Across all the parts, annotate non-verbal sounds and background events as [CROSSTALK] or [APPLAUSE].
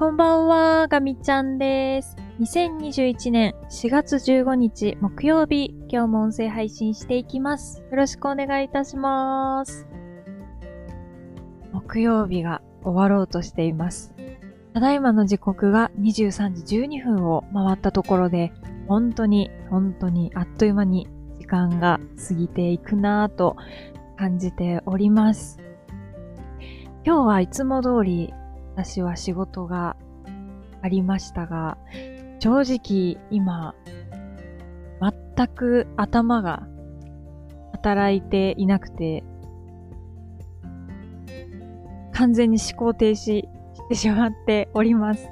こんばんは、ガミちゃんです。2021年4月15日木曜日、今日も音声配信していきます。よろしくお願いいたします。木曜日が終わろうとしています。ただいまの時刻が23時12分を回ったところで、本当に本当にあっという間に時間が過ぎていくなぁと感じております。今日はいつも通り私は仕事がありましたが、正直今、全く頭が働いていなくて、完全に思考停止してしまっております。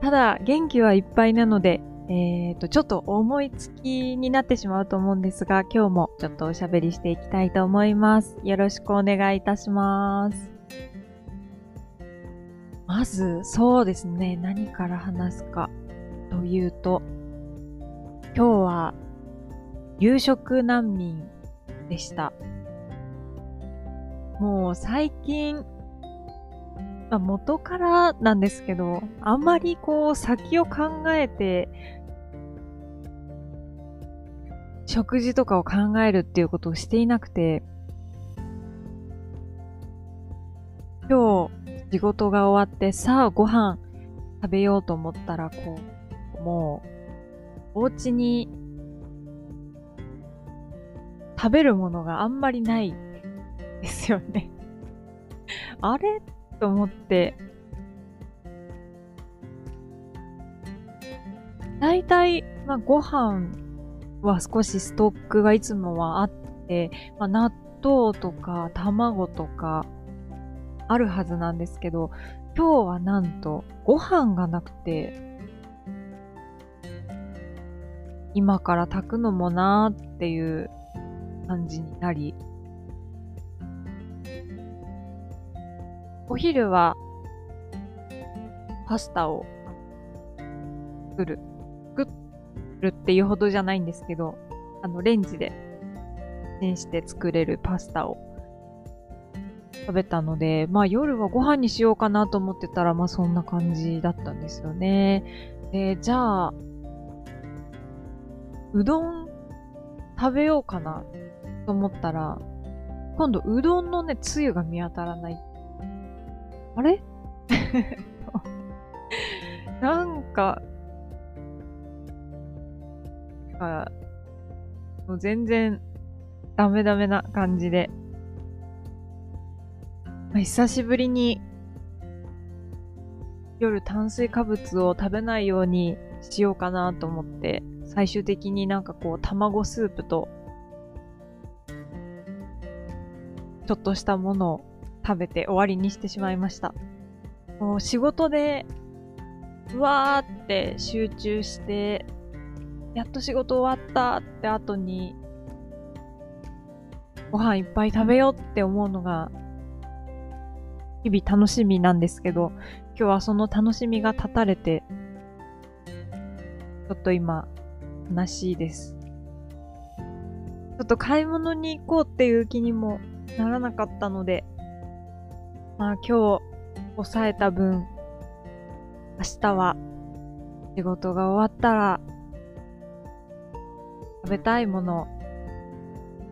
ただ、元気はいっぱいなので、えっ、ー、と、ちょっと思いつきになってしまうと思うんですが、今日もちょっとおしゃべりしていきたいと思います。よろしくお願いいたします。まず、そうですね。何から話すかというと、今日は夕食難民でした。もう最近、まあ、元からなんですけど、あんまりこう先を考えて、食事とかを考えるっていうことをしていなくて、今日、仕事が終わって、さあご飯食べようと思ったら、こう、もう、お家に食べるものがあんまりないですよね。[LAUGHS] あれ？と思って、大体、まあ、ご飯は少しストックがいつもはあって、まあ、納豆とか卵とか、あるはずなんですけど、今日はなんとご飯がなくて、今から炊くのもなーっていう感じになり、お昼はパスタを作る。作るっていうほどじゃないんですけど、あの、レンジでチンして作れるパスタを食べたので、まあ夜はご飯にしようかなと思ってたら、まあそんな感じだったんですよね。で、じゃあ、うどん食べようかなと思ったら、今度うどんのね、つゆが見当たらない。あれ？[LAUGHS] なんか、あもう全然ダメダメな感じでまあ、久しぶりに夜炭水化物を食べないようにしようかなと思って、最終的になんかこう卵スープと、ちょっとしたものを食べて終わりにしてしまいました。もう仕事で、うわーって集中して、やっと仕事終わったって後に、ご飯いっぱい食べようって思うのが日々楽しみなんですけど、今日はその楽しみが断たれて、ちょっと今、悲しいです。ちょっと買い物に行こうっていう気にもならなかったので、まあ今日抑えた分、明日は仕事が終わったら食べたいものを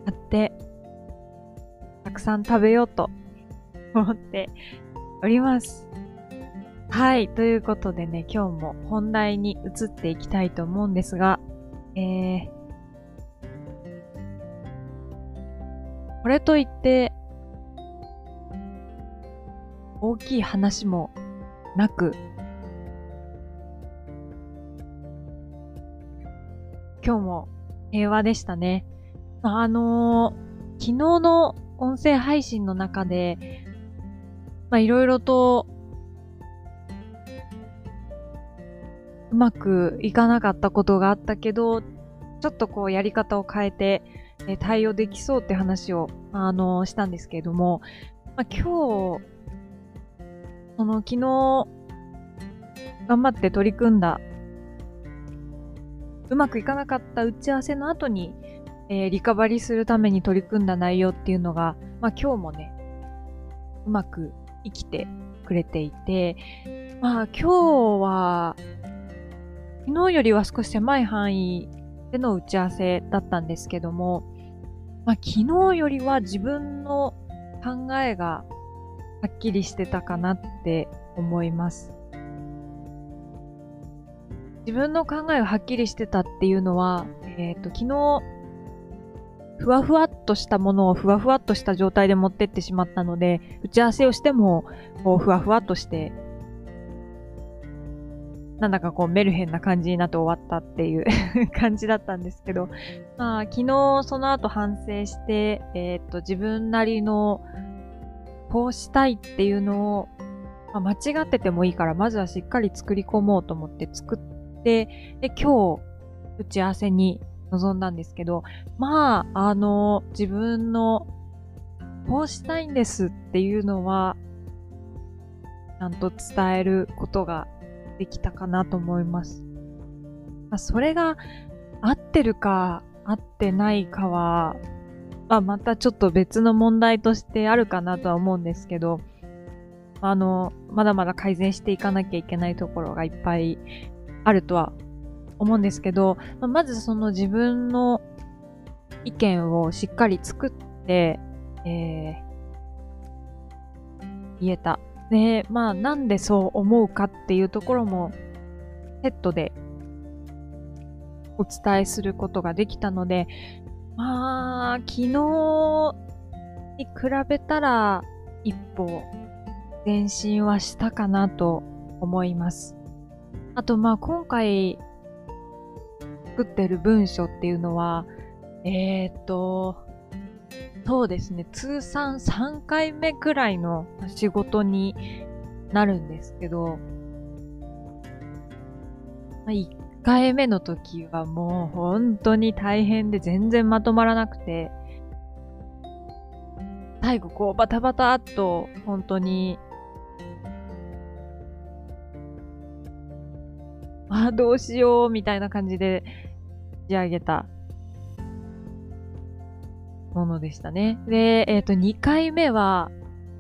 買ってたくさん食べようと [LAUGHS] 思っております。はい。ということでね、今日も本題に移っていきたいと思うんですが、えー、これといって、大きい話もなく、今日も平和でしたね。あのー、昨日の音声配信の中で、まあいろいろとうまくいかなかったことがあったけど、ちょっとこうやり方を変えて、え対応できそうって話を、あの、したんですけれども、まあ、今日、その昨日、頑張って取り組んだ、うまくいかなかった打ち合わせの後に、えー、リカバリーするために取り組んだ内容っていうのが、まあ今日もね、うまく生きてくれていて、まあ今日は、昨日よりは少し狭い範囲での打ち合わせだったんですけども、まあ昨日よりは自分の考えがはっきりしてたかなって思います。自分の考えがはっきりしてたっていうのは、えっ、ー、と、昨日、ふわふわとしたものをふわふわっとした状態で持ってってしまったので、打ち合わせをしても、こう、ふわふわっとしてなんだかこうメルヘンな感じになって終わったっていう [LAUGHS] 感じだったんですけど、まあ昨日その後反省して、えー、っと自分なりのこうしたいっていうのを、まあ、間違っててもいいからまずはしっかり作り込もうと思って作って、で今日打ち合わせに臨んだんですけど、まああの自分のこうしたいんですっていうのはちゃんと伝えることができたかなと思います。まあ、それが合ってるか合ってないかは、まあ、またちょっと別の問題としてあるかなとは思うんですけど、あの、まだまだ改善していかなきゃいけないところがいっぱいあるとは思うんですけど、まあ、まずその自分の意見をしっかり作って、えー、言えたで、まあなんでそう思うかっていうところもセットでお伝えすることができたので、まあ、昨日に比べたら一歩前進はしたかなと思います。あとまあ今回作ってる文章っていうのは、えー、っと、そうですね、通算3回目くらいの仕事になるんですけど、1回目の時はもう本当に大変で全然まとまらなくて、最後こうバタバタっと本当に、あ、どうしようみたいな感じで仕上げたものでしたね。で、えっ、ー、と、2回目は、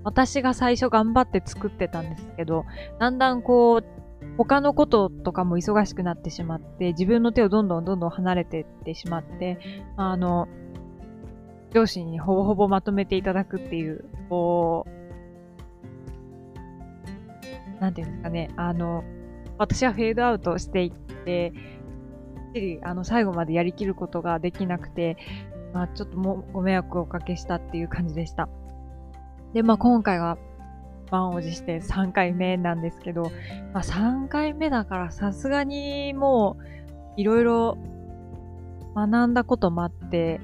私が最初頑張って作ってたんですけど、だんだんこう、他のこととかも忙しくなってしまって、自分の手をどんどんどんどん離れていってしまって、あの、上司にほぼほぼまとめていただくっていう、こう、なんていうんですかね、あの、私はフェードアウトしていって、あの、最後までやりきることができなくて、まあ、ちょっともご迷惑をおかけしたっていう感じでした。で、まあ、今回は満を持して3回目なんですけど、まあ、3回目だからさすがにもういろいろ学んだこともあって、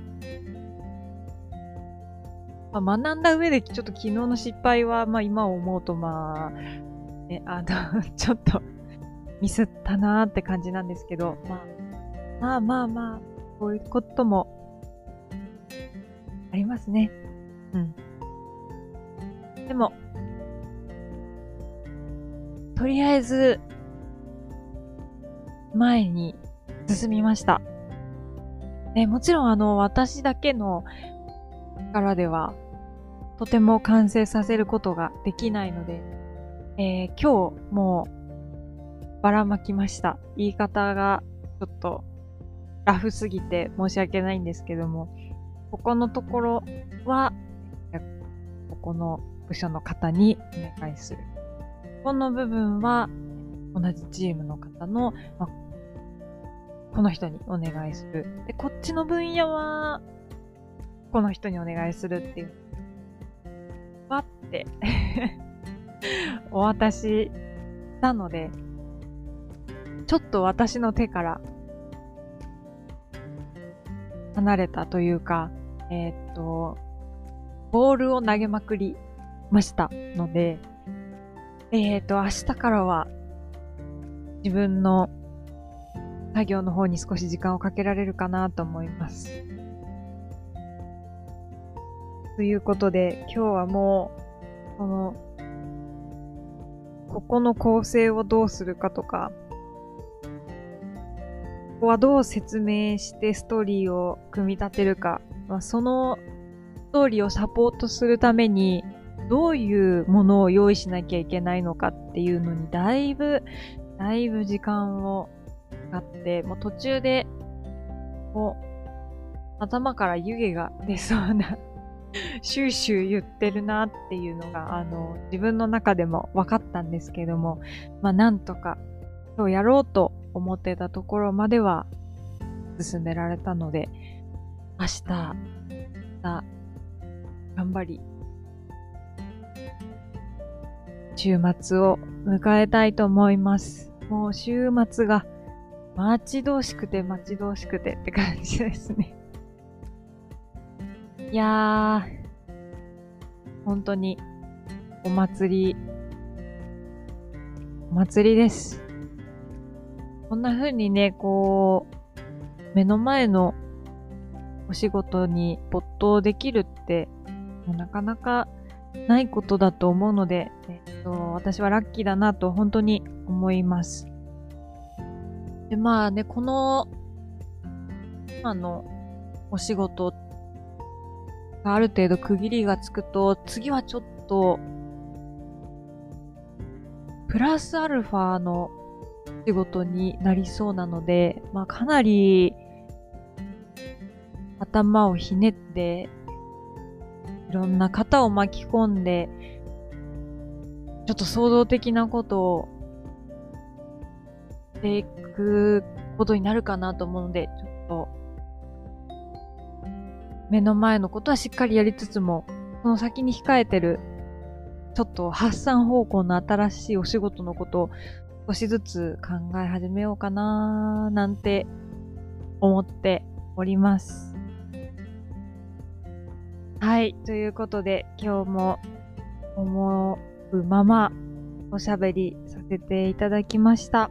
まあ、学んだ上でちょっと昨日の失敗は、まあ今思うとまあ、ね、あの [LAUGHS] ちょっとミスったなーって感じなんですけど、まあ、まあまあまあ、こういうこともありますね。うん。でも、とりあえず、前に進みました。ね、もちろんあの、私だけの力では、とても完成させることができないので、えー、今日もうばらまきました。言い方がちょっとラフすぎて申し訳ないんですけども、ここのところは、ここの部署の方にお願いする。この部分は、同じチームの方の、まあ、この人にお願いする。で、こっちの分野は、この人にお願いするっていう。[LAUGHS] わってお渡ししたので、ちょっと私の手から離れたというか、えー、っと、ボールを投げまくりましたので、えー、っと、明日からは自分の作業の方に少し時間をかけられるかなと思います。ということで、今日はもう、この、ここの構成をどうするかとか、こはどう説明してストーリーを組み立てるか、まあ、そのストーリーをサポートするために、どういうものを用意しなきゃいけないのかっていうのにだいぶ、だいぶ時間を使って、もう途中で、もう頭から湯気が出そうな [LAUGHS] シューシュー言ってるなっていうのが、あの、自分の中でも分かったんですけども、まあなんとか今日やろうと思ってたところまでは進められたので、明日、ま頑張り、週末を迎えたいと思います。もう週末が待ち遠しくて待ち遠しくてって感じですね。いやー、本当にお祭り、お祭りです。こんな風にね、こう、目の前のお仕事に没頭できるって、なかなかないことだと思うので、えっと、私はラッキーだなと本当に思います。で、まあね、この、今のお仕事がある程度区切りがつくと、次はちょっと、プラスアルファの仕事になりそうなので、まあかなり頭をひねって、いろんな方を巻き込んで、ちょっと創造的なことをしていくことになるかなと思うので、ちょっと、目の前のことはしっかりやりつつも、その先に控えてる、ちょっと発散方向の新しいお仕事のことを少しずつ考え始めようかななんて思っております。はい。ということで、今日も思うままおしゃべりさせていただきました。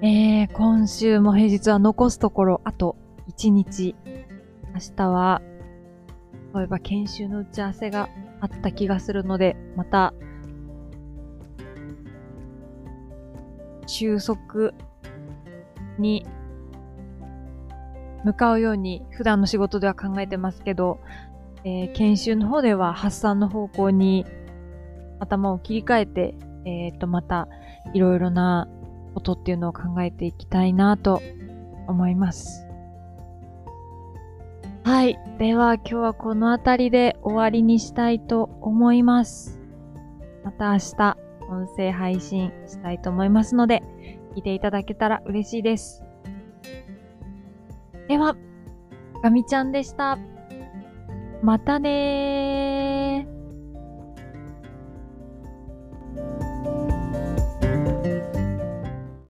えー、今週も平日は残すところあと1日。明日は、そういえば研修の打ち合わせがあった気がするので、また、収束に向かうように普段の仕事では考えてますけど、えー、研修の方では発散の方向に頭を切り替えて、えっ、ー、と、またいろいろなことっていうのを考えていきたいなと思います。はい。では今日はこの辺りで終わりにしたいと思います。また明日音声配信したいと思いますので、聞いていただけたら嬉しいです。では、ガミちゃんでした。またねー。